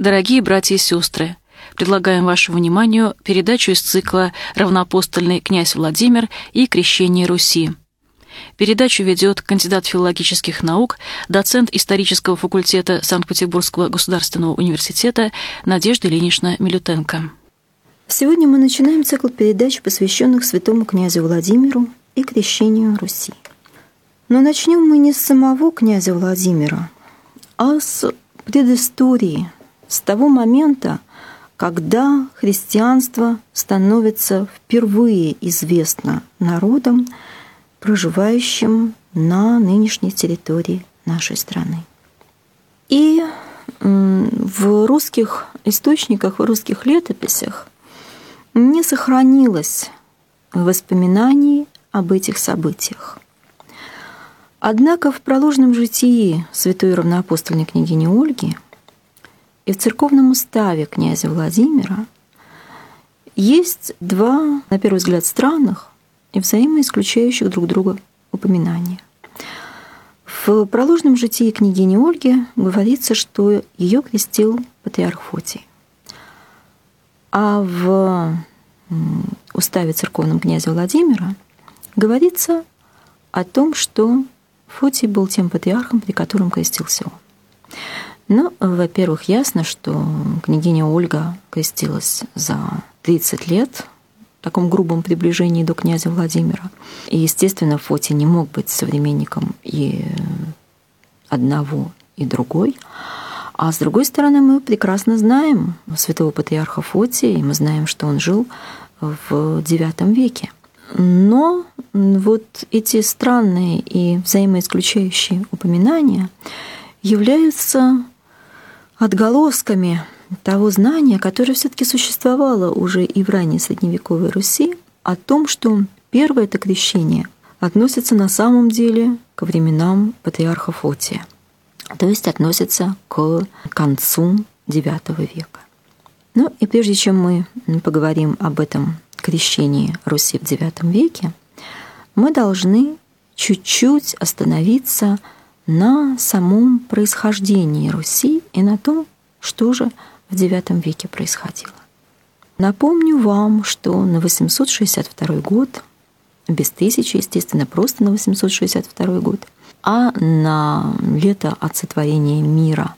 Дорогие братья и сестры, предлагаем вашему вниманию передачу из цикла «Равноапостольный князь Владимир и крещение Руси». Передачу ведет кандидат филологических наук, доцент исторического факультета Санкт-Петербургского государственного университета Надежда Ильинична Милютенко. Сегодня мы начинаем цикл передач, посвященных святому князю Владимиру и крещению Руси. Но начнем мы не с самого князя Владимира, а с предыстории – с того момента, когда христианство становится впервые известно народам, проживающим на нынешней территории нашей страны. И в русских источниках, в русских летописях не сохранилось воспоминаний об этих событиях. Однако в проложном житии святой равноапостольной княгини Ольги и в церковном уставе князя Владимира есть два, на первый взгляд, странных и взаимоисключающих друг друга упоминания. В проложном житии княгини Ольги говорится, что ее крестил патриарх Фотий. А в уставе церковном князя Владимира говорится о том, что Фотий был тем патриархом, при котором крестился он. Ну, во-первых, ясно, что княгиня Ольга крестилась за 30 лет в таком грубом приближении до князя Владимира. И, естественно, Фоти не мог быть современником и одного, и другой. А с другой стороны, мы прекрасно знаем святого патриарха Фотия, и мы знаем, что он жил в IX веке. Но вот эти странные и взаимоисключающие упоминания являются отголосками того знания, которое все-таки существовало уже и в ранней средневековой Руси, о том, что первое это крещение относится на самом деле к временам патриарха Фотия, то есть относится к концу IX века. Ну и прежде чем мы поговорим об этом крещении Руси в IX веке, мы должны чуть-чуть остановиться на самом происхождении Руси и на том, что же в IX веке происходило. Напомню вам, что на 862 год, без тысячи, естественно, просто на 862 год, а на лето от сотворения мира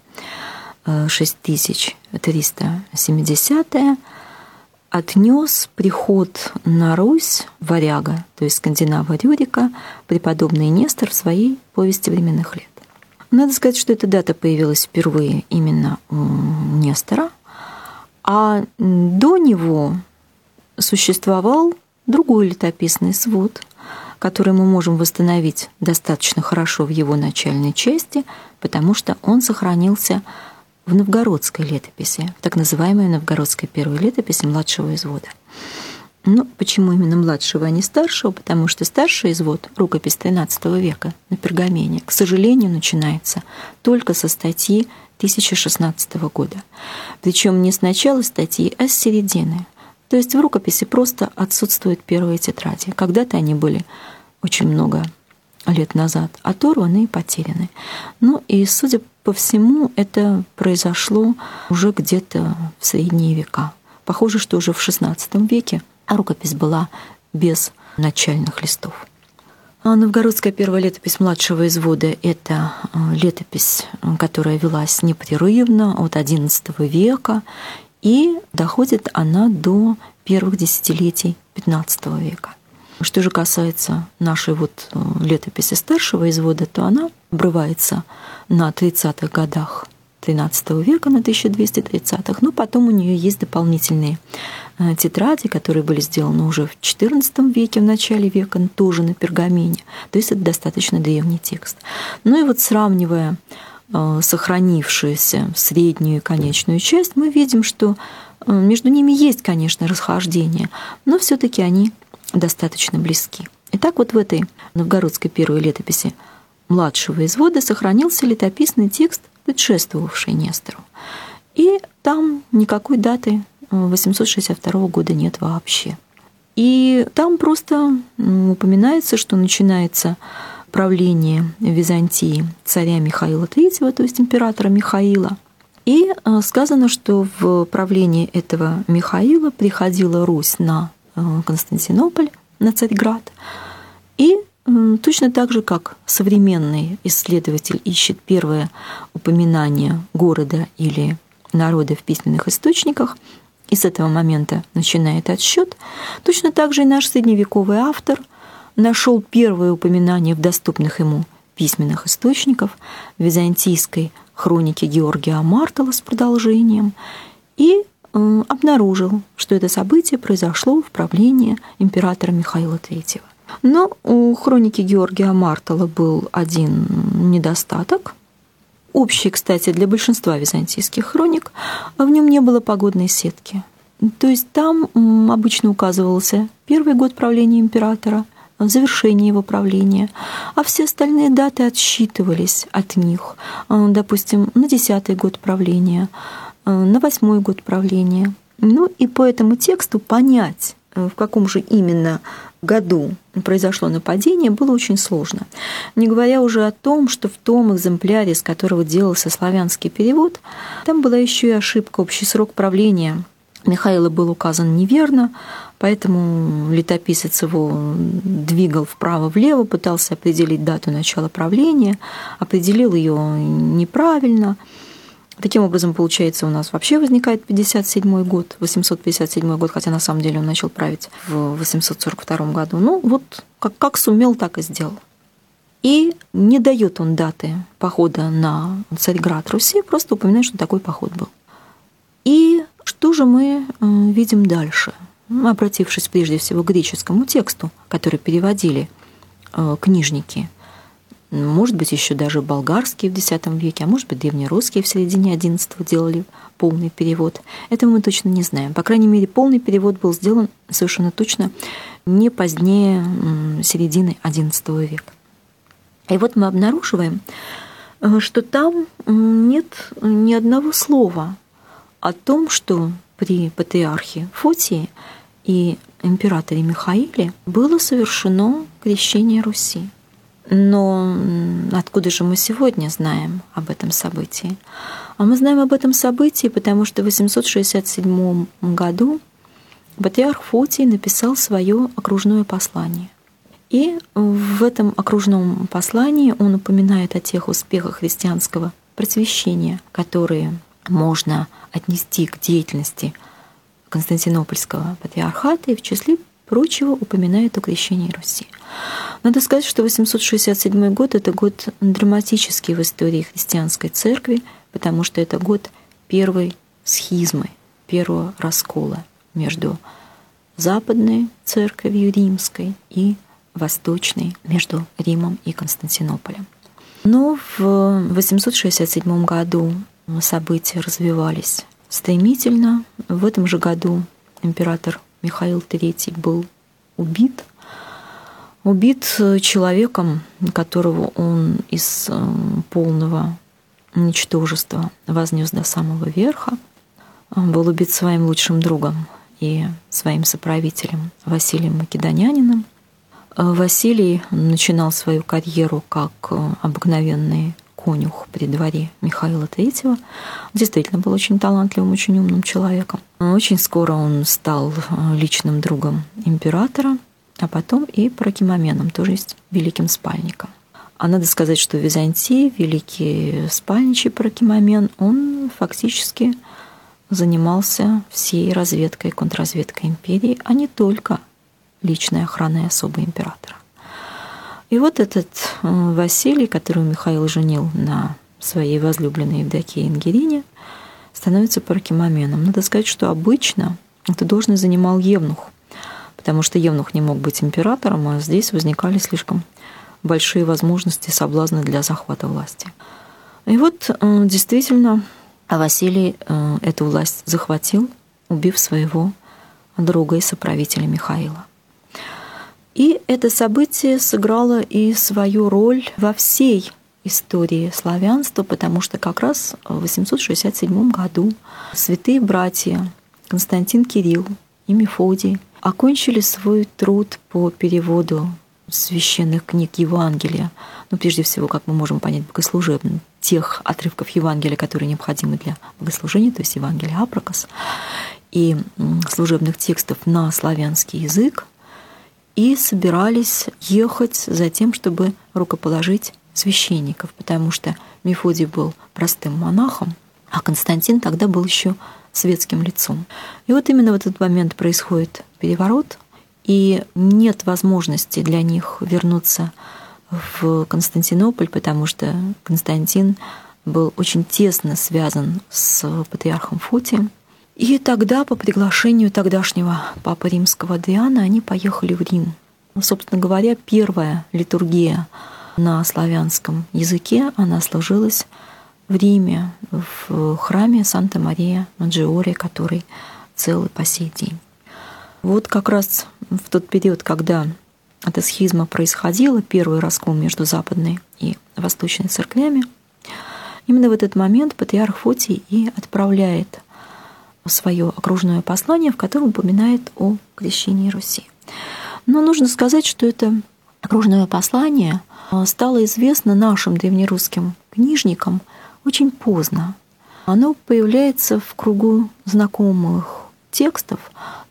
6370 э, отнес приход на Русь варяга, то есть скандинава Рюрика, преподобный Нестор в своей повести временных лет. Надо сказать, что эта дата появилась впервые именно у Нестора, а до него существовал другой летописный свод, который мы можем восстановить достаточно хорошо в его начальной части, потому что он сохранился в новгородской летописи, в так называемой новгородской первой летописи младшего извода. Ну, почему именно младшего, а не старшего? Потому что старший извод, рукопись XIII века на пергамене, к сожалению, начинается только со статьи 1016 года. Причем не с начала статьи, а с середины. То есть в рукописи просто отсутствуют первые тетради. Когда-то они были очень много лет назад оторваны и потеряны. Ну и, судя по всему, это произошло уже где-то в средние века. Похоже, что уже в XVI веке рукопись была без начальных листов. А новгородская первая летопись младшего извода – это э, летопись, которая велась непрерывно от XI века, и доходит она до первых десятилетий XV века. Что же касается нашей вот э, летописи старшего извода, то она обрывается на 30-х годах XIII века, на 1230-х, но потом у нее есть дополнительные э, тетради, которые были сделаны уже в XIV веке, в начале века, тоже на пергамене. То есть это достаточно древний текст. Ну и вот сравнивая э, сохранившуюся среднюю и конечную часть, мы видим, что между ними есть, конечно, расхождение, но все-таки они достаточно близки. Итак, вот в этой новгородской первой летописи младшего извода сохранился летописный текст, предшествовавший Нестору. И там никакой даты 862 года нет вообще. И там просто упоминается, что начинается правление Византии царя Михаила III, то есть императора Михаила, И э, сказано, что в правлении этого Михаила приходила Русь на э, Константинополь, на Царьград. И точно так же, как современный исследователь ищет первое упоминание города или народа в письменных источниках, и с этого момента начинает отсчет, точно так же и наш средневековый автор нашел первое упоминание в доступных ему письменных источников византийской хроники Георгия Мартала с продолжением и э, обнаружил, что это событие произошло в правлении императора Михаила III. Но у хроники Георгия Мартала был один недостаток. Общий, кстати, для большинства византийских хроник, в нем не было погодной сетки. То есть там обычно указывался первый год правления императора – завершение его правления, а все остальные даты отсчитывались от них, э, допустим, на десятый год правления, э, на восьмой год правления. Ну и по этому тексту понять, э, в каком же именно году произошло нападение, было очень сложно. Не говоря уже о том, что в том экземпляре, с которого делался славянский перевод, там была еще и ошибка общий срок правления – Михаила был указан неверно, поэтому летописец его двигал вправо-влево, пытался определить дату начала правления, определил ее неправильно. Таким образом, получается, у нас вообще возникает 57 год, 857 год, хотя на самом деле он начал править в 842 году. Ну, вот как, как сумел, так и сделал. И не дает он даты похода на Царьград Руси, просто упоминает, что такой поход был. И что же мы э, видим дальше? Обратившись прежде всего к греческому тексту, который переводили э, книжники, может быть, еще даже болгарские в X веке, а может быть, древнерусские в середине XI делали полный перевод. Этого мы точно не знаем. По крайней мере, полный перевод был сделан совершенно точно не позднее середины XI века. И вот мы обнаруживаем, э, что там нет ни одного слова о том, что при патриархе Фотии и императоре Михаиле было совершено крещение Руси. Но откуда же мы сегодня знаем об этом событии? А мы знаем об этом событии, потому что в 867 году патриарх Фотий написал свое окружное послание. И в этом окружном послании он упоминает о тех успехах христианского просвещения, которые можно отнести к деятельности Константинопольского патриархата и в числе прочего упоминает о крещении Руси. Надо сказать, что 867 год — это год драматический в истории христианской церкви, потому что это год первой схизмы, первого раскола между западной церковью римской и восточной, между Римом и Константинополем. Но в 867 году события развивались стремительно. В этом же году император Михаил III был убит. Убит человеком, которого он из э, полного ничтожества вознес до самого верха. Он был убит своим лучшим другом и своим соправителем Василием Македонянином. Э, Василий начинал свою карьеру как э, обыкновенный конюх при дворе Михаила III. Действительно был очень талантливым, очень умным человеком. Очень скоро он стал э, личным другом императора, а потом и прокимоменом, то есть великим спальником. А надо сказать, что в Византии великий спальничий прокимомен, он фактически занимался всей разведкой и контрразведкой империи, а не только личной охраной особо императора. И вот этот э, Василий, которого Михаил женил на своей возлюбленной Евдокии Ингерине, становится паракимоменом. Надо сказать, что обычно эту должность занимал Евнух, потому что Евнух не мог быть императором, а здесь возникали слишком большие возможности соблазны для захвата власти. И вот э, действительно Василий э, эту власть захватил, убив своего друга и соправителя Михаила. И это событие сыграло и свою роль во всей истории славянства, потому что как раз в 867 году святые братья Константин Кирилл и Мефодий окончили свой труд по переводу священных книг Евангелия, ну, прежде всего, как мы можем понять, богослужебным тех отрывков Евангелия, которые необходимы для богослужения, то есть Евангелия Апрокос, и служебных текстов на славянский язык, и собирались ехать за тем, чтобы рукоположить священников, потому что Мефодий был простым монахом, а Константин тогда был еще светским лицом. И вот именно в этот момент происходит переворот, и нет возможности для них вернуться в Константинополь, потому что Константин был очень тесно связан с патриархом Фотием. И тогда по приглашению тогдашнего папы римского Адриана они поехали в Рим. Собственно говоря, первая литургия на славянском языке, она сложилась в Риме, в храме Санта-Мария Маджиоре, который целый по сей день. Вот как раз в тот период, когда эта схизма происходила, первый раскол между западной и восточной церквями, именно в этот момент патриарх Фотий и отправляет свое окружное послание, в котором упоминает о крещении Руси. Но нужно сказать, что это окружное послание стало известно нашим древнерусским книжникам очень поздно. Оно появляется в кругу знакомых текстов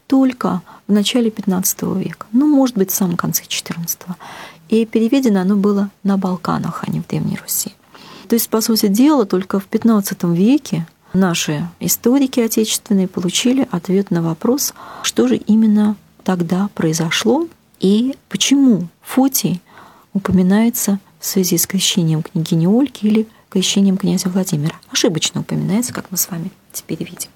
только в начале XV века, ну, может быть, в самом конце XIV. И переведено оно было на Балканах, а не в Древней Руси. То есть, по сути дела, только в XV веке наши историки отечественные получили ответ на вопрос, что же именно тогда произошло и почему Фотий упоминается в связи с крещением княгини Ольги или крещением князя Владимира. Ошибочно упоминается, как мы с вами теперь видим.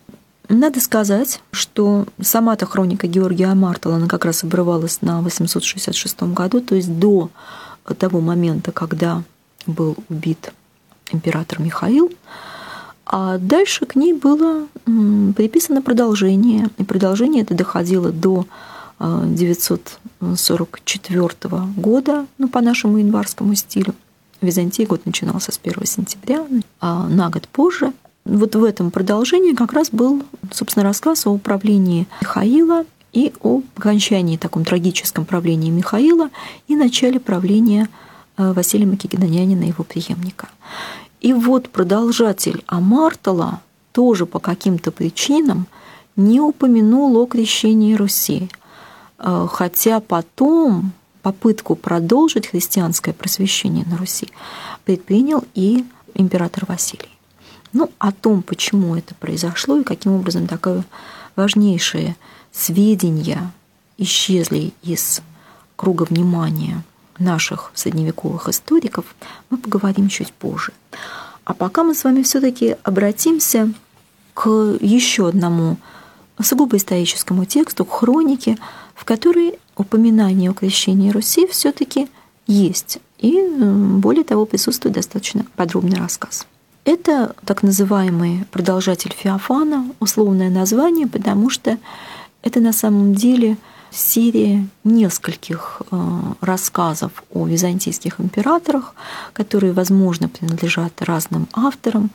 Надо сказать, что сама-то хроника Георгия Мартала, она как раз обрывалась на 866 году, то есть до того момента, когда был убит император Михаил, а дальше к ней было приписано продолжение, и продолжение это доходило до 944 года, ну, по нашему январскому стилю. В Византии год начинался с 1 сентября, а на год позже – вот в этом продолжении как раз был, собственно, рассказ о управлении Михаила и о окончании таком трагическом правлении Михаила и начале правления э, Василия Македонянина, его преемника. И вот продолжатель Амартала тоже по каким-то причинам не упомянул о крещении Руси, э, хотя потом попытку продолжить христианское просвещение на Руси предпринял и император Василий. Ну, о том, почему это произошло и каким образом такое важнейшее сведения исчезли из круга внимания наших средневековых историков, мы поговорим чуть позже. А пока мы с вами все-таки обратимся к еще одному сугубо историческому тексту, к хронике, в которой упоминание о крещении Руси все-таки есть. И более того, присутствует достаточно подробный рассказ. Это так называемый продолжатель Феофана, условное название, потому что это на самом деле серия нескольких э, рассказов о византийских императорах, которые, возможно, принадлежат разным авторам.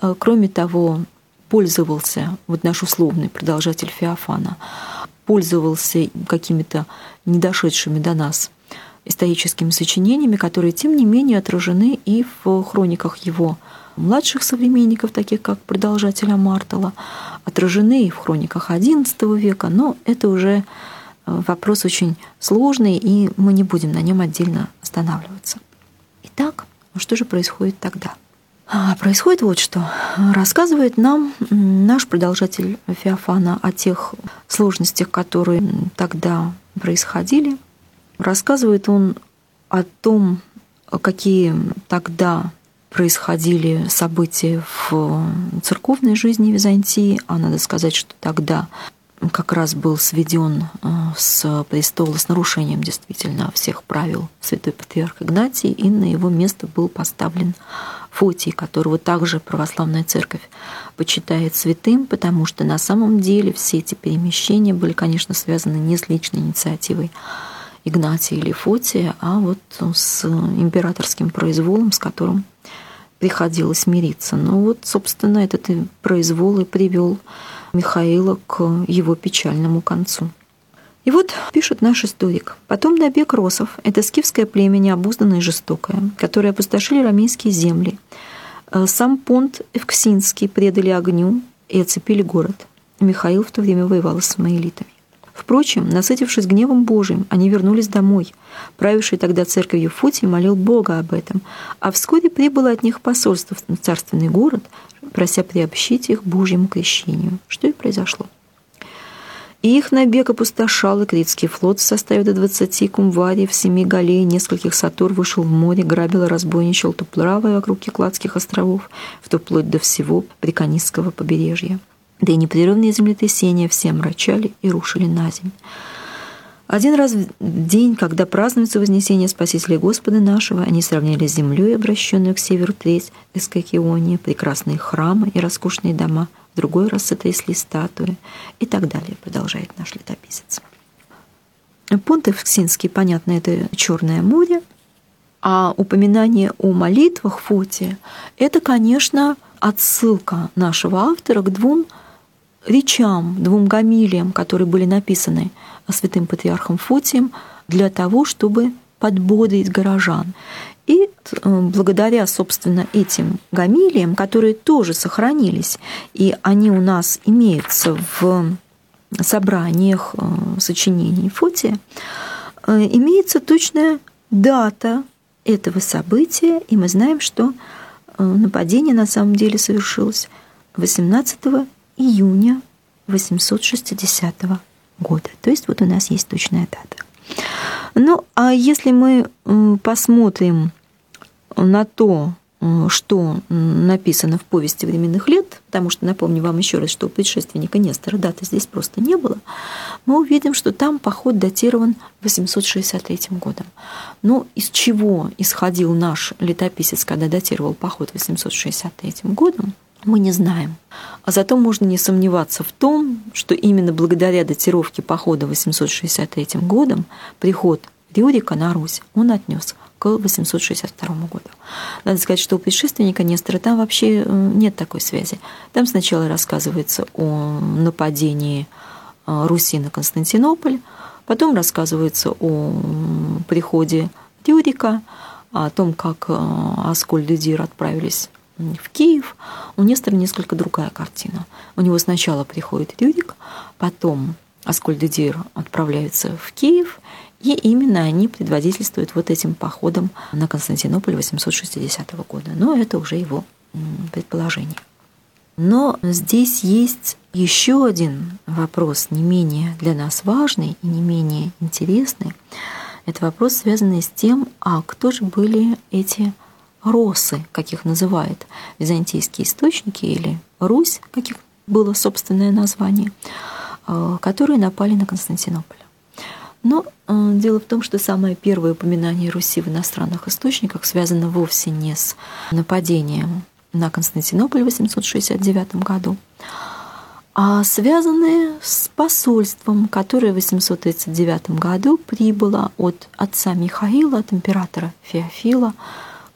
Э, кроме того, пользовался, вот наш условный продолжатель Феофана, пользовался какими-то недошедшими до нас историческими сочинениями, которые, тем не менее, отражены и в хрониках его младших современников, таких как продолжателя Мартала, отражены и в хрониках XI века, но это уже вопрос очень сложный, и мы не будем на нем отдельно останавливаться. Итак, что же происходит тогда? А, происходит вот что. Рассказывает нам наш продолжатель Феофана о тех сложностях, которые тогда происходили. Рассказывает он о том, какие тогда происходили события в церковной жизни Византии, а надо сказать, что тогда как раз был сведен э, с престола с нарушением действительно всех правил святой патриарх Игнатий, и на его место был поставлен Фотий, которого также православная церковь почитает святым, потому что на самом деле все эти перемещения были, конечно, связаны не с личной инициативой Игнатия или Фотия, а вот с императорским произволом, с которым приходилось мириться. Но вот, собственно, этот произвол и привел Михаила к его печальному концу. И вот пишет наш историк. Потом набег росов — это скифское племя необузданное и жестокое, которое опустошили рамейские земли, Э, сам понт Евксинский предали огню и оцепили город. Михаил в то время воевал с самоэлитами. Впрочем, насытившись гневом Божиим, они вернулись домой. Правивший тогда церковью Футий молил Бога об этом, а вскоре прибыло от них посольство в царственный город, прося приобщить их Божьему крещению, что и произошло. И их набег опустошал, и Критский флот в составе до двадцати кумвариев, семи галей, нескольких сатур вышел в море, грабил и разбойничал то правое вокруг Кекладских островов, то вплоть до всего Приконистского побережья. Да и непрерывные землетрясения все омрачали и рушили на землю. Один раз в день, когда празднуется Вознесение Спасителя Господа нашего, они сравняли с землей, обращенную к северу треть Эскакиония, прекрасные храмы и роскошные дома, в другой раз сотрясли статуи и так далее, продолжает наш летописец. Понт Евксинский, понятно, это Черное море, а упоминание о молитвах Фоте – это, конечно, отсылка нашего автора к двум речам, двум гамилиям, которые были написаны святым патриархом Фотием для того, чтобы подбодрить горожан. И э, благодаря, собственно, этим гамилиям, которые тоже сохранились, и они у нас имеются в собраниях э, сочинений Фотия, э, имеется точная дата этого события, и мы знаем, что нападение на самом деле совершилось 18 июня 860 года. То есть вот у нас есть точная дата. Ну, а если мы посмотрим на то, что написано в повести временных лет, потому что напомню вам еще раз, что у предшественника Нестора даты здесь просто не было, мы увидим, что там поход датирован 863 годом. Но из чего исходил наш летописец, когда датировал поход 863 годом, мы не знаем. А зато можно не сомневаться в том, что именно благодаря датировке похода 863 годом приход Рюрика на Русь он отнес к 862 году. Надо сказать, что у предшественника Нестора там вообще э, нет такой связи. Там сначала рассказывается о нападении э, Руси на Константинополь, потом рассказывается о приходе Рюрика, о том, как э, Аскольд и Дир отправились в Киев, у Нестора несколько другая картина. У него сначала приходит Рюрик, потом Аскольд и Дир отправляются в Киев, и именно они предводительствуют вот этим походом на Константинополь 860 года. Но это уже его предположение. Но здесь есть еще один вопрос, не менее для нас важный и не менее интересный. Это вопрос, связанный с тем, а кто же были эти росы, как их называют византийские источники, или Русь, как их было собственное название, э, которые напали на Константинополь. Но э, дело в том, что самое первое упоминание Руси в иностранных источниках связано вовсе не с нападением на Константинополь в 869 году, а связаны с посольством, которое в 839 году прибыло от отца Михаила, от императора Феофила,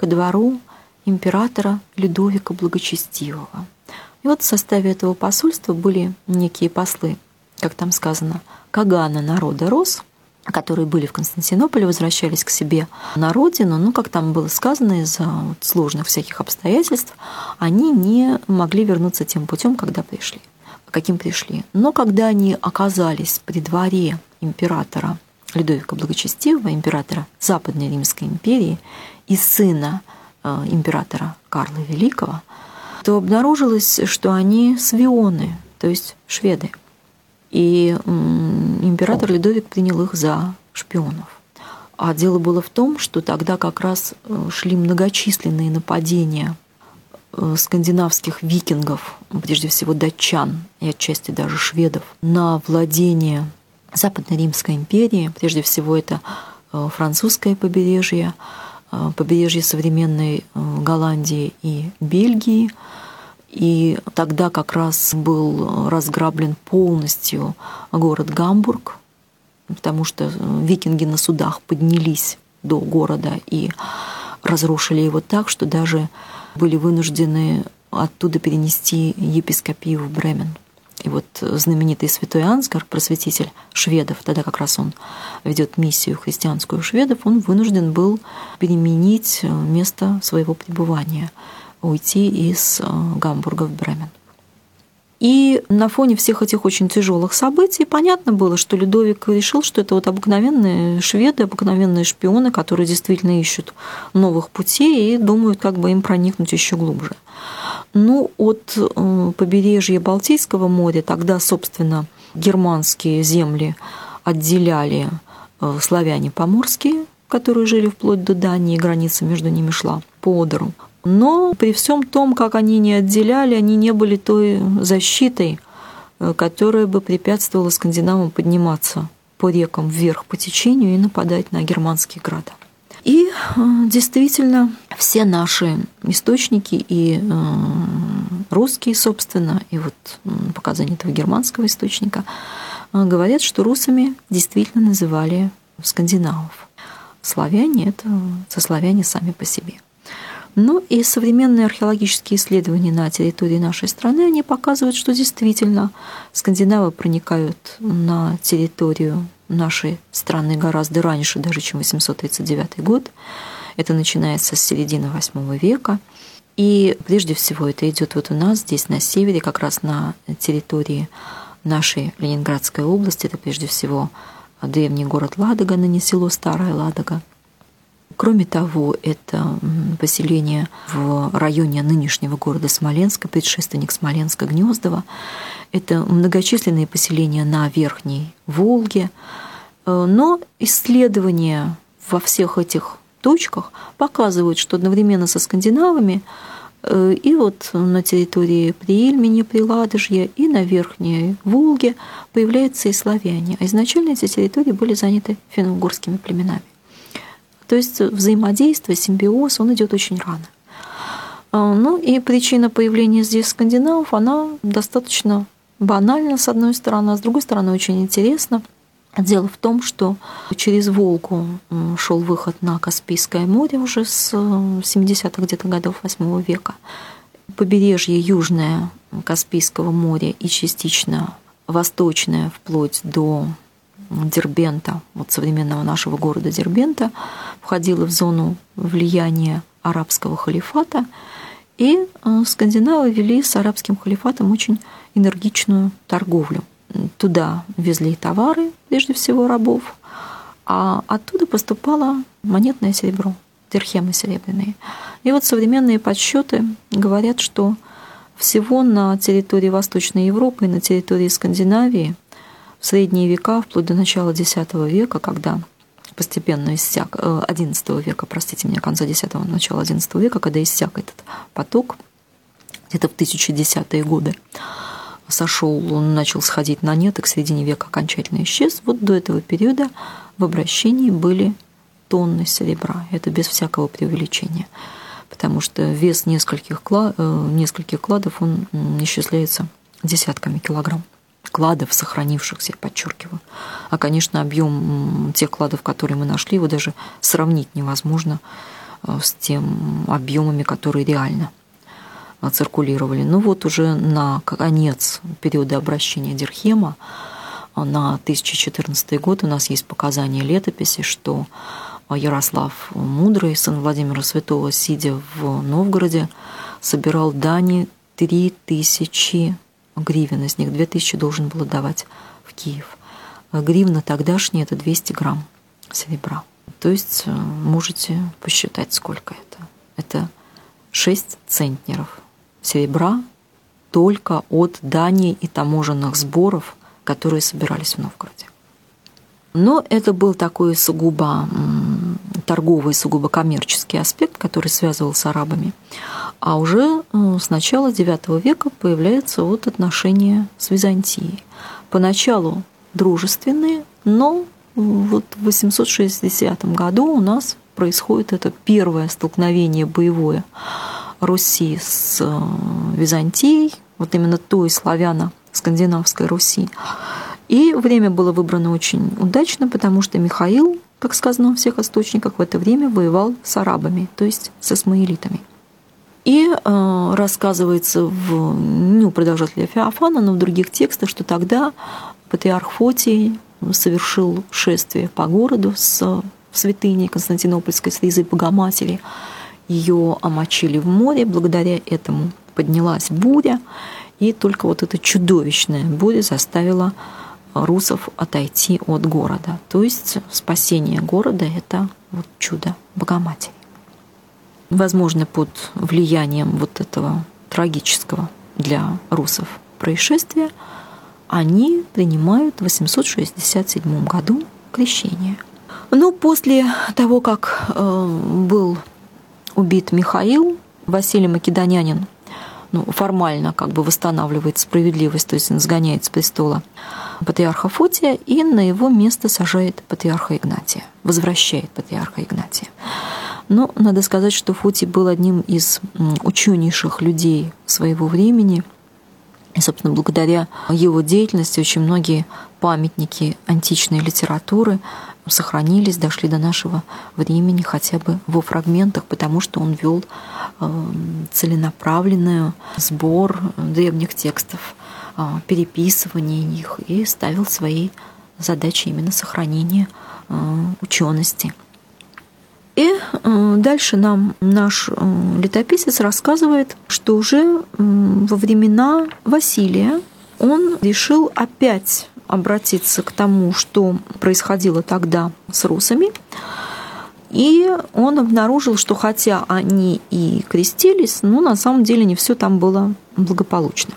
ко двору императора Людовика Благочестивого. И вот в составе этого посольства были некие послы, как там сказано, Кагана народа Рос, которые были в Константинополе, возвращались к себе на родину, но, как там было сказано, из-за сложных всяких обстоятельств, они не могли вернуться тем путем, когда пришли, каким пришли. Но когда они оказались при дворе императора Людовика Благочестивого, императора Западной Римской империи, и сына э, императора Карла Великого, то обнаружилось, что они свионы, то есть шведы. И император Людовик принял их за шпионов. А дело было в том, что тогда как раз э, шли многочисленные нападения э, скандинавских викингов, прежде всего датчан и отчасти даже шведов, на владение Западной Римской империи. Прежде всего это французское побережье, Э, побережье современной э, Голландии и Бельгии. И тогда как раз был разграблен полностью город Гамбург, потому что э, викинги на судах поднялись до города и разрушили его так, что даже были вынуждены оттуда перенести епископию в Бремен. И вот знаменитый святой Ансгар, просветитель шведов, тогда как раз он ведет миссию христианскую шведов, он вынужден был переменить место своего пребывания уйти из э, Гамбурга в Бремен. И на фоне всех этих очень тяжелых событий понятно было, что Людовик решил, что это вот обыкновенные шведы, обыкновенные шпионы, которые действительно ищут новых путей и думают, как бы им проникнуть еще глубже. Ну, от э, побережья Балтийского моря тогда, собственно, германские земли отделяли э, славяне поморские, которые жили вплоть до Дании, граница между ними шла по Одеру. Но при всем том, как они не отделяли, они не были той защитой, э, которая бы препятствовала скандинавам подниматься по рекам вверх по течению и нападать на германские града. И э, действительно, все наши источники и э, русские, собственно, и вот показания этого германского источника говорят, что русами действительно называли скандинавов. Славяне — это сославяне сами по себе. Ну и современные археологические исследования на территории нашей страны, они показывают, что действительно скандинавы проникают на территорию нашей страны гораздо раньше, даже чем 839 год. Это начинается с середины VIII века. И прежде всего это идет вот у нас, здесь на севере, как раз на территории нашей Ленинградской области. Это прежде всего древний город Ладога, ныне село Старая Ладога. Кроме того, это поселение в районе нынешнего города Смоленска, предшественник Смоленска Гнездово. Это многочисленные поселения на Верхней Волге. Э, но исследования во всех этих точках показывают, что одновременно со скандинавами э, и вот на территории Приильмени, Приладожья и на Верхней Волге появляются и славяне. А изначально эти территории были заняты финно-угорскими племенами. То есть взаимодействие, симбиоз, он идет очень рано. А, ну и причина появления здесь скандинавов, она достаточно банальна, с одной стороны, а с другой стороны очень интересна. Дело в том, что через Волгу шел выход на Каспийское море уже с 70-х где-то годов 8 века. Побережье южное Каспийского моря и частично восточное, вплоть до Дербента, вот современного нашего города Дербента, входила в зону влияния арабского халифата, и э, скандинавы вели с арабским халифатом очень энергичную торговлю. Туда везли товары, прежде всего рабов, а оттуда поступало монетное серебро, дирхемы серебряные. И вот современные подсчеты говорят, что всего на территории Восточной Европы и на территории Скандинавии в средние века, вплоть до начала X века, когда постепенно иссяк, XI э, века, простите меня, конца X, начала XI века, когда иссяк этот поток, где-то в 1010-е годы, сошел, он начал сходить на нет, и к середине века окончательно исчез. Вот до этого периода в обращении были тонны серебра. Это без всякого преувеличения. Потому что вес нескольких, клад, э, нескольких кладов, он исчисляется десятками килограмм кладов сохранившихся, подчеркиваю. А, конечно, объем тех кладов, которые мы нашли, его даже сравнить невозможно э, с тем объемами, которые реально э, циркулировали. Ну вот уже на конец периода обращения Дирхема, э, на 1014 год у нас есть показания летописи, что Ярослав Мудрый, сын Владимира Святого, сидя в Новгороде, собирал дани три тысячи гривен, из них 2000 должен был давать в Киев. Гривна тогдашняя – это 200 грамм серебра. То есть э, можете посчитать, сколько это. Это 6 центнеров серебра только от дани и таможенных сборов, которые собирались в Новгороде. Но это был такой сугубо торговый, сугубо коммерческий аспект, который связывал с арабами. А уже э, с начала IX века появляются вот отношения с Византией. Поначалу дружественные, но вот в 860 году у нас происходит это первое столкновение боевое Руси с э, Византией, вот именно той славяно-скандинавской Руси. И время было выбрано очень удачно, потому что Михаил, как сказано во всех источниках, в это время воевал с арабами, то есть с исмаилитами. И э, рассказывается в, ну, продолжателя Феофана, но в других текстах, что тогда патриарх Фотий совершил шествие по городу с святыней Константинопольской с Ризой Богоматери ее омочили в море, благодаря этому поднялась буря, и только вот эта чудовищная буря заставила русов отойти от города. То есть спасение города – это вот чудо Богоматери. Возможно, под влиянием вот этого трагического для русов происшествия они принимают в 867 году крещение. Но после того, как э, был убит Михаил, Василий Македонянин ну, формально как бы восстанавливает справедливость, то есть он сгоняет с престола патриарха Фотия и на его место сажает патриарха Игнатия, возвращает патриарха Игнатия. Но надо сказать, что Фотий был одним из ученейших людей своего времени. И, собственно, благодаря его деятельности очень многие памятники античной литературы сохранились, дошли до нашего времени хотя бы во фрагментах, потому что он вел эм, целенаправленный сбор древних текстов, э, переписывание их и ставил своей задачей именно сохранение э, учености. И э, дальше нам наш летописец рассказывает, что уже во времена Василия он решил опять обратиться к тому, что происходило тогда с русами. И он обнаружил, что хотя они и крестились, но на самом деле не все там было благополучно.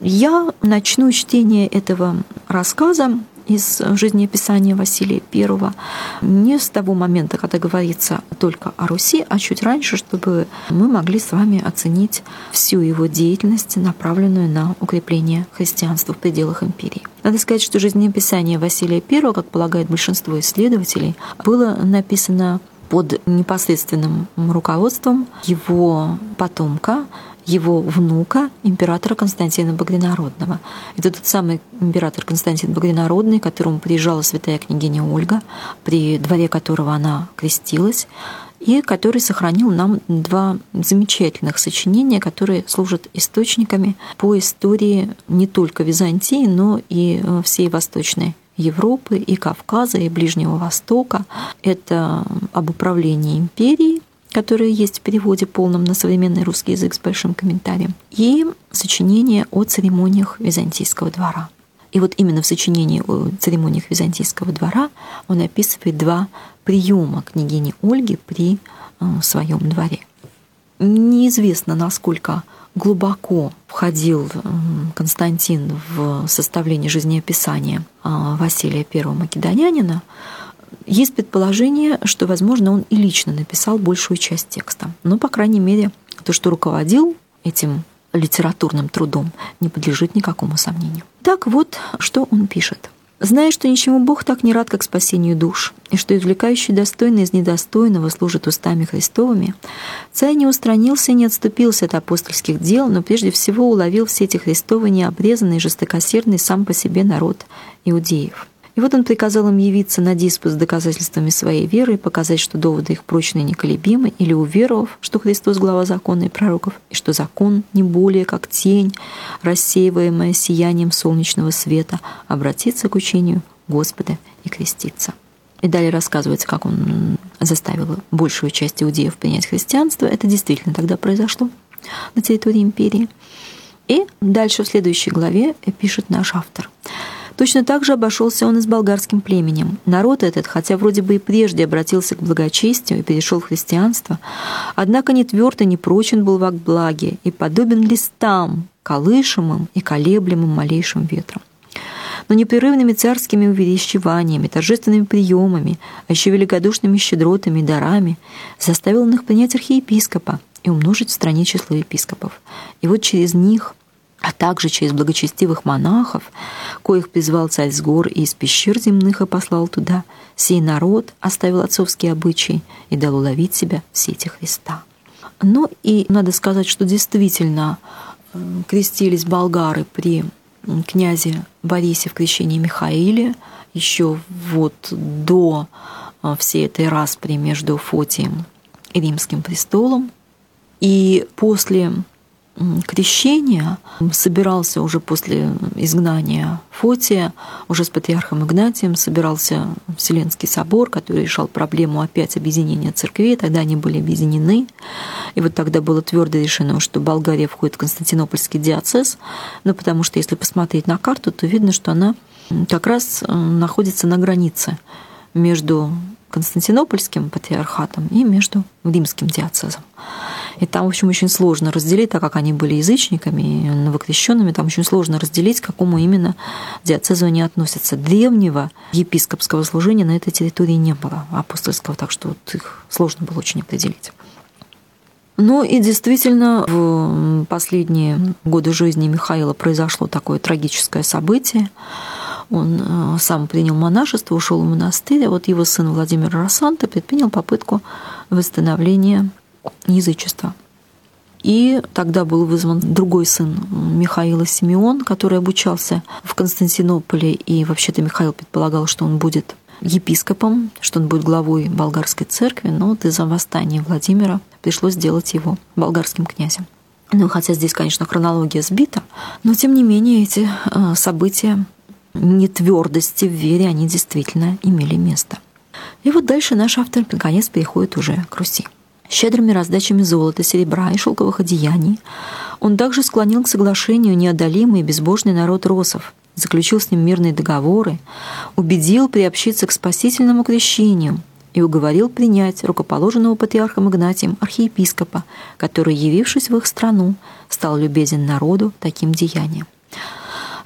Я начну чтение этого рассказа из жизнеописания Василия I не с того момента, когда говорится только о Руси, а чуть раньше, чтобы мы могли с вами оценить всю его деятельность, направленную на укрепление христианства в пределах империи. Надо сказать, что жизнеописание Василия I, как полагает большинство исследователей, было написано под непосредственным руководством его потомка его внука, императора Константина Багринародного. Это тот самый император Константин Багринародный, к которому приезжала святая княгиня Ольга, при дворе которого она крестилась, и который сохранил нам два замечательных сочинения, которые служат источниками по истории не только Византии, но и э, всей Восточной Европы, и Кавказа, и Ближнего Востока. Это об управлении империей, которые есть в переводе полном на современный русский язык с большим комментарием, и сочинение о церемониях византийского двора. И вот именно в сочинении о церемониях византийского двора он описывает два приема княгини Ольги при э, своем дворе. Неизвестно, насколько глубоко входил э, Константин в составление жизнеописания э, Василия I Македонянина, есть предположение, что, возможно, он и лично написал большую часть текста. Но, по крайней мере, то, что руководил этим литературным трудом, не подлежит никакому сомнению. Так вот, что он пишет. Зная, что ничему Бог так не рад, как спасению душ, и что извлекающий достойный из недостойного служит устами Христовыми, царь не устранился и не отступился от апостольских дел, но прежде всего уловил все эти Христовы необрезанный жестокосердный сам по себе народ иудеев. И вот он приказал им явиться на диспут с доказательствами своей веры и показать, что доводы их прочны и неколебимы, или уверовав, что Христос — глава закона и пророков, и что закон не более как тень, рассеиваемая сиянием солнечного света, обратиться к учению Господа и креститься. И далее рассказывается, как он заставил большую часть иудеев принять христианство. Это действительно тогда произошло на территории империи. И дальше в следующей главе пишет наш автор — Точно так же обошелся он и с болгарским племенем. Народ этот, хотя вроде бы и прежде обратился к благочестию и перешел в христианство, однако не тверд и не прочен был во благе и подобен листам, колышемым и колеблемым малейшим ветром но непрерывными царскими увещеваниями, торжественными приемами, а еще великодушными щедротами и дарами заставил он их принять архиепископа и умножить в стране число епископов. И вот через них а также через благочестивых монахов, коих призвал царь с гор и из пещер земных и послал туда, сей народ оставил отцовские обычаи и дал уловить себя в сети Христа. Ну и надо сказать, что действительно крестились болгары при князе Борисе в крещении Михаиле еще вот до э, всей этой распри между Фотием и Римским престолом. И после крещения собирался уже после изгнания Фотия, уже с патриархом Игнатием собирался Вселенский собор, который решал проблему опять объединения церквей. Тогда они были объединены. И вот тогда было твердо решено, что Болгария входит в Константинопольский диацез, ну, потому что если посмотреть на карту, то видно, что она как раз э, находится на границе между Константинопольским патриархатом и между римским диацезом. И там, в общем, очень сложно разделить, так как они были язычниками и новокрещенными, там очень сложно разделить, к какому именно диацезу они относятся. Древнего епископского служения на этой территории не было, апостольского, так что вот их сложно было очень определить. Ну и действительно, в последние годы жизни Михаила произошло такое трагическое событие. Он э, сам принял монашество, ушел в монастырь, а вот его сын Владимир Рассанта предпринял попытку восстановления язычества. И тогда был вызван другой сын Михаила Симеон, который обучался в Константинополе. И вообще-то Михаил предполагал, что он будет епископом, что он будет главой болгарской церкви, но вот из-за восстания Владимира пришлось сделать его болгарским князем. Ну, хотя здесь, конечно, хронология сбита, но тем не менее эти э, события нетвердости в вере, они действительно имели место. И вот дальше наш автор наконец переходит уже к Руси. Щедрыми раздачами золота, серебра и шелковых одеяний он также склонил к соглашению неодолимый и безбожный народ росов, заключил с ним мирные договоры, убедил приобщиться к спасительному крещению и уговорил принять рукоположенного патриархом Игнатием архиепископа, который, явившись в их страну, стал любезен народу таким деянием.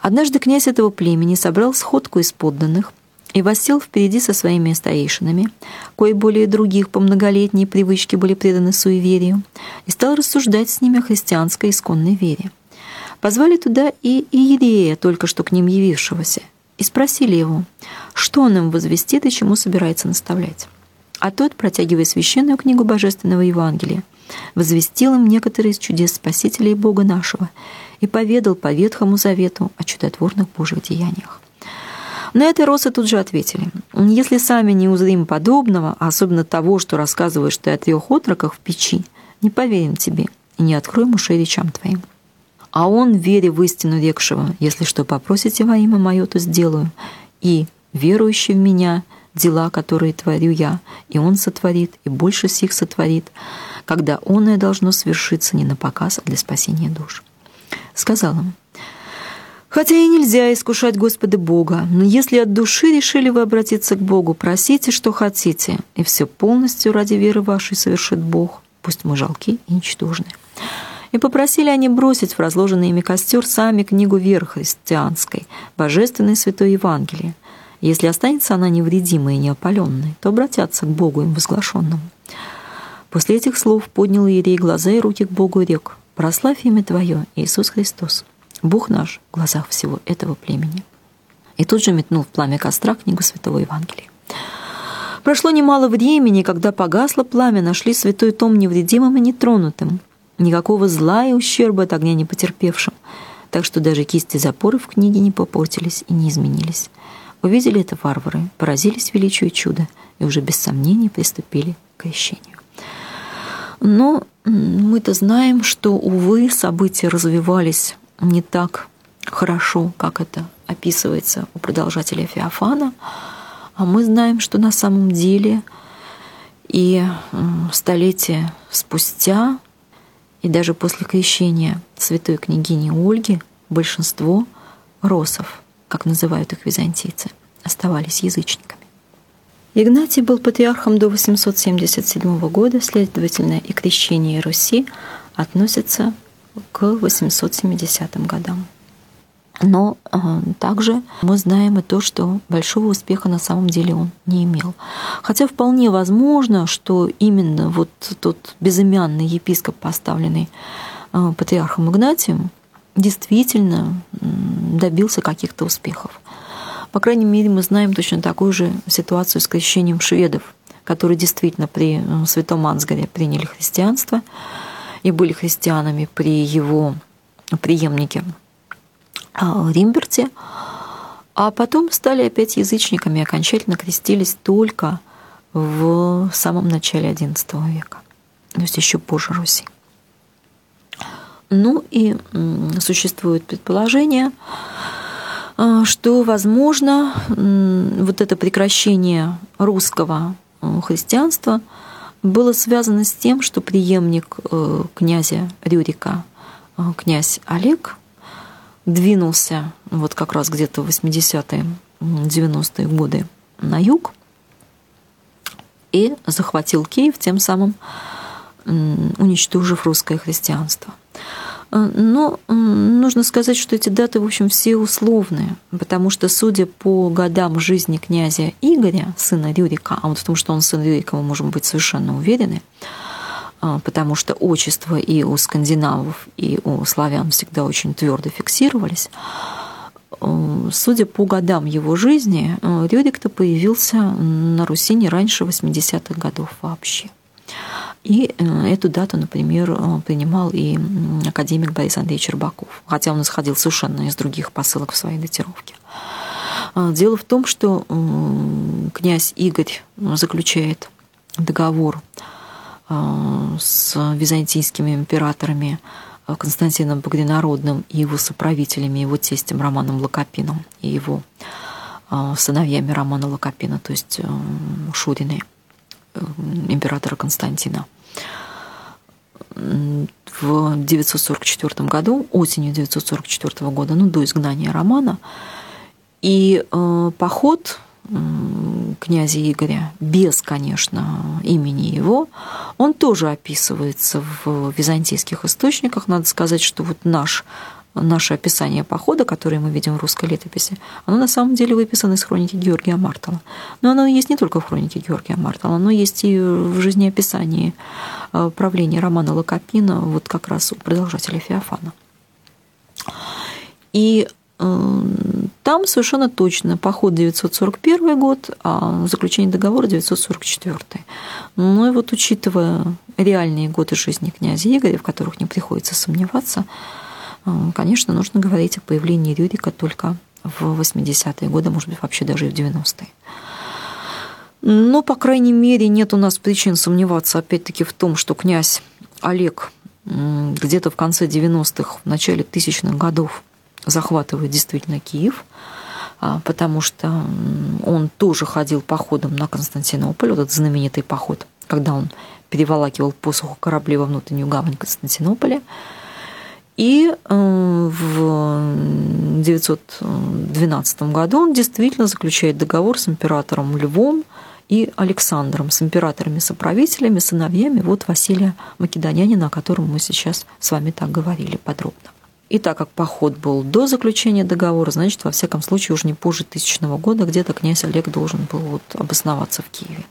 Однажды князь этого племени собрал сходку из подданных и воссел впереди со своими старейшинами, кои более других по многолетней привычке были преданы суеверию, и стал рассуждать с ними о христианской исконной вере. Позвали туда и Иерея, только что к ним явившегося, и спросили его, что он им возвестит и чему собирается наставлять. А тот, протягивая священную книгу Божественного Евангелия, возвестил им некоторые из чудес Спасителя и Бога нашего и поведал по Ветхому Завету о чудотворных Божьих деяниях. На это росы тут же ответили. «Если сами не узрим подобного, а особенно того, что рассказываешь ты о трех отроках в печи, не поверим тебе и не откроем ушей речам твоим». А он, вере в истину рекшего, если что попросите во имя мое, то сделаю. И, верующий в меня, дела, которые творю я, и он сотворит, и больше сих сотворит, когда оное должно свершиться не на показ, а для спасения душ. Сказал им, Хотя и нельзя искушать Господа Бога, но если от души решили вы обратиться к Богу, просите, что хотите, и все полностью ради веры вашей совершит Бог, пусть мы жалки и ничтожны. И попросили они бросить в разложенный ими костер сами книгу веры божественной святой Евангелие. Если останется она невредимой и неопаленной, то обратятся к Богу им возглашенному. После этих слов поднял Иерей глаза и руки к Богу и рек, «Прославь имя Твое, Иисус Христос, Бог наш в глазах всего этого племени». И тут же метнул в пламя костра книгу Святого Евангелия. Прошло немало времени, когда погасло пламя, нашли святой том невредимым и нетронутым – никакого зла и ущерба от огня не потерпевшим, так что даже кисти запоры в книге не попортились и не изменились. Увидели это варвары, поразились величию чуда и уже без сомнений приступили к крещению. Но мы-то знаем, что, увы, события развивались не так хорошо, как это описывается у продолжателя Феофана, а мы знаем, что на самом деле и столетия спустя и даже после крещения святой княгини Ольги большинство росов, как называют их византийцы, оставались язычниками. Игнатий был патриархом до 877 года, следовательно, и крещение Руси относится к 870 годам. Но э, также мы знаем и то, что большого успеха на самом деле он не имел. Хотя вполне возможно, что именно вот тот безымянный епископ, поставленный э, патриархом Игнатием, действительно добился каких-то успехов. По крайней мере, мы знаем точно такую же ситуацию с крещением шведов, которые действительно при э, святом Ансгаре приняли христианство и были христианами при его преемнике а, Римберте, а потом стали опять язычниками, окончательно крестились только в самом начале XI века, то есть еще позже Руси. Ну и существует предположение, что, возможно, вот это прекращение русского э, христианства было связано с тем, что преемник э, князя Рюрика, э, князь Олег, двинулся вот как раз где-то в 80-е, 90-е годы на юг и захватил Киев, тем самым уничтожив русское христианство. Э, но нужно сказать, что эти даты, в общем, все условные, потому что, судя по годам жизни князя Игоря, сына Рюрика, а вот в том, что он сын Рюрика, мы можем быть совершенно уверены, э, потому что отчества и у скандинавов, и у славян всегда очень твердо фиксировались, э, судя по годам его жизни, Рюрик-то появился на Руси не раньше 80-х годов вообще. И э, эту дату, например, э, принимал и академик Борис Андреевич Рыбаков, хотя он исходил совершенно из других посылок в своей датировке. А, дело в том, что князь Игорь заключает договор с византийскими императорами Константином Багринародным и его соправителями, его тестем Романом Локопином и его сыновьями Романа Локопина, то есть Шурины – императора Константина. В 944 году, осенью 944 года, ну, до изгнания Романа, и э, поход князя Игоря, без, конечно, имени его, он тоже описывается в византийских источниках. Надо сказать, что вот наш наше описание похода, которое мы видим в русской летописи, оно на самом деле выписано из хроники Георгия Мартала. Но оно есть не только в хронике Георгия Мартала, оно есть и в жизнеописании э, правления Романа Локопина, вот как раз у продолжателя Феофана. И э, там совершенно точно поход 941 год, а заключение договора 944. Ну и вот учитывая реальные годы жизни князя Игоря, в которых не приходится сомневаться, конечно, нужно говорить о появлении Рюрика только в 80-е годы, может быть, вообще даже и в 90-е. Но, по крайней мере, нет у нас причин сомневаться, опять-таки, в том, что князь Олег где-то в конце 90-х, в начале тысячных годов захватывает действительно Киев, а, потому что он тоже ходил походом на Константинополь, вот этот знаменитый поход, когда он переволакивал посуху корабли во внутреннюю гавань Константинополя – и э, в 912 году он действительно заключает договор с императором Львом и Александром, с императорами-соправителями, сыновьями вот Василия Македонянина, о котором мы сейчас с вами так говорили подробно. И так как поход был до заключения договора, значит, во всяком случае, уже не позже тысячного года где-то князь Олег должен был вот обосноваться в Киеве.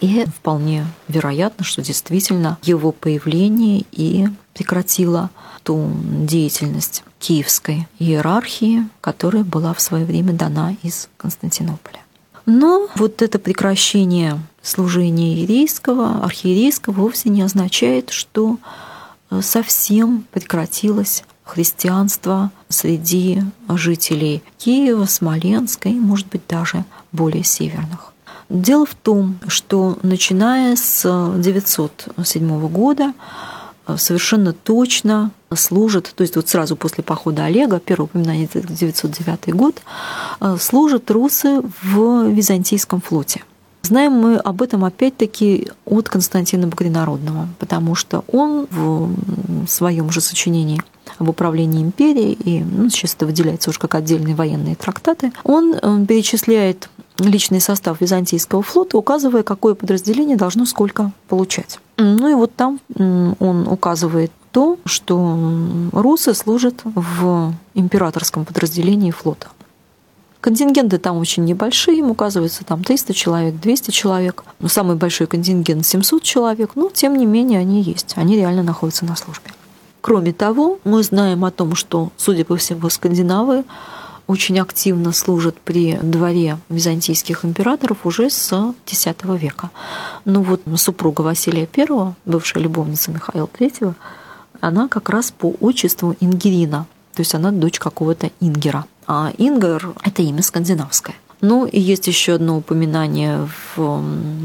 И вполне вероятно, что действительно его появление и прекратило ту деятельность киевской иерархии, которая была в свое время дана из Константинополя. Но вот это прекращение служения иерейского, архиерейского вовсе не означает, что э, совсем прекратилось христианство среди жителей Киева, Смоленска и, может быть, даже более северных. Дело в том, что начиная с 907 года совершенно точно служат, то есть вот сразу после похода Олега, первое упоминание 909 год, э, служат русы в Византийском флоте. Знаем мы об этом опять-таки от Константина Багринародного, потому что он в своем же сочинении об управлении империей, и ну, сейчас это выделяется уже как отдельные военные трактаты, он э, перечисляет личный состав Византийского флота, указывая, какое подразделение должно сколько получать. Ну и вот там он указывает то, что русы служат в императорском подразделении флота. Контингенты там очень небольшие, им указывается там 300 человек, 200 человек. Но самый большой контингент 700 человек, но тем не менее они есть, они реально находятся на службе. Кроме того, мы знаем о том, что, судя по всему, скандинавы очень активно служат при дворе византийских императоров уже с X века. Ну вот супруга Василия I, бывшая любовница Михаила III, она как раз по отчеству Ингерина, то есть она дочь какого-то Ингера. А Ингер – это имя скандинавское. Ну и есть еще одно упоминание в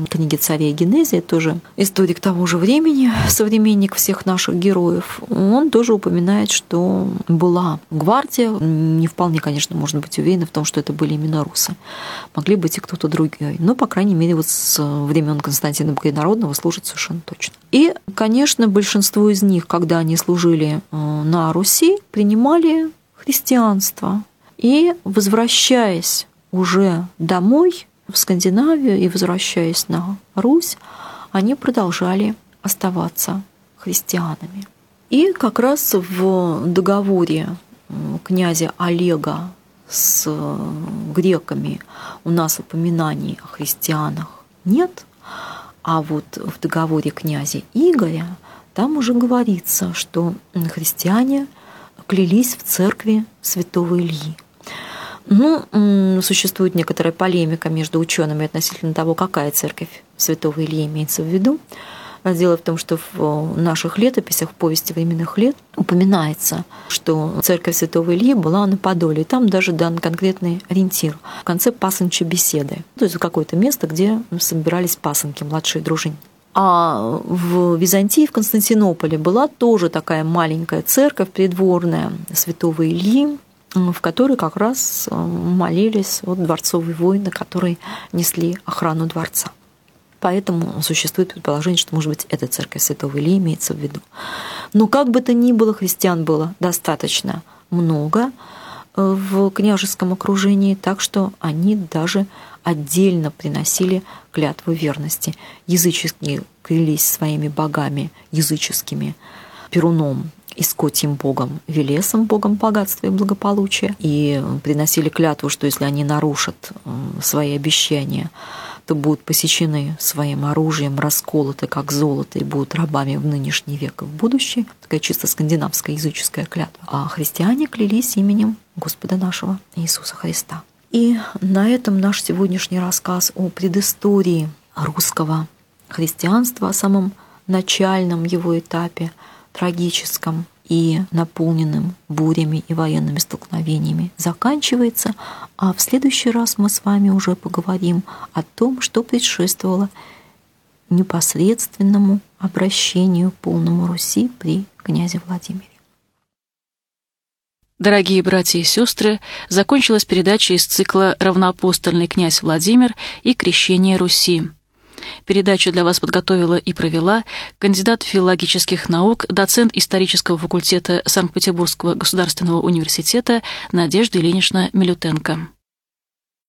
книге царя Генезия, тоже историк того же времени, современник всех наших героев. Он тоже упоминает, что была гвардия, не вполне, конечно, можно быть уверены в том, что это были именно русы. Могли быть и кто-то другой. Но, по крайней мере, вот с времен Константина Богонародного служат совершенно точно. И, конечно, большинство из них, когда они служили э, на Руси, принимали христианство. И, возвращаясь уже домой, в Скандинавию и возвращаясь на Русь, они продолжали оставаться христианами. И как раз в договоре князя Олега с греками у нас упоминаний о христианах нет, а вот в договоре князя Игоря там уже говорится, что христиане клялись в церкви святого Ильи. Ну, существует некоторая полемика между учеными относительно того, какая церковь святого Ильи имеется в виду. Дело в том, что в наших летописях, в повести временных лет, упоминается, что церковь Святого Ильи была на Подоле. И там даже дан конкретный ориентир в конце пасынча беседы. То есть какое-то место, где собирались пасынки, младшие дружины. А в Византии, в Константинополе была тоже такая маленькая церковь придворная Святого Ильи, в которой как раз э, молились вот дворцовые воины, которые несли охрану дворца. Поэтому существует предположение, что, может быть, эта церковь Святого Ильи имеется в виду. Но как бы то ни было, христиан было достаточно много э, в княжеском окружении, так что они даже отдельно приносили клятву верности. Языческие клялись своими богами языческими, Перуном и скотьим богом Велесом, богом богатства и благополучия, и приносили клятву, что если они нарушат свои обещания, то будут посечены своим оружием, расколоты как золото и будут рабами в нынешний век и в будущее. Такая чисто скандинавская языческая клятва. А христиане клялись именем Господа нашего Иисуса Христа. И на этом наш сегодняшний рассказ о предыстории русского христианства, о самом начальном его этапе – трагическом и наполненным бурями и военными столкновениями заканчивается, а в следующий раз мы с вами уже поговорим о том, что предшествовало непосредственному обращению полному Руси при князе Владимире. Дорогие братья и сестры, закончилась передача из цикла «Равноапостольный князь Владимир и крещение Руси». Передачу для вас подготовила и провела кандидат филологических наук, доцент исторического факультета Санкт-Петербургского государственного университета Надежда Ильинична Милютенко.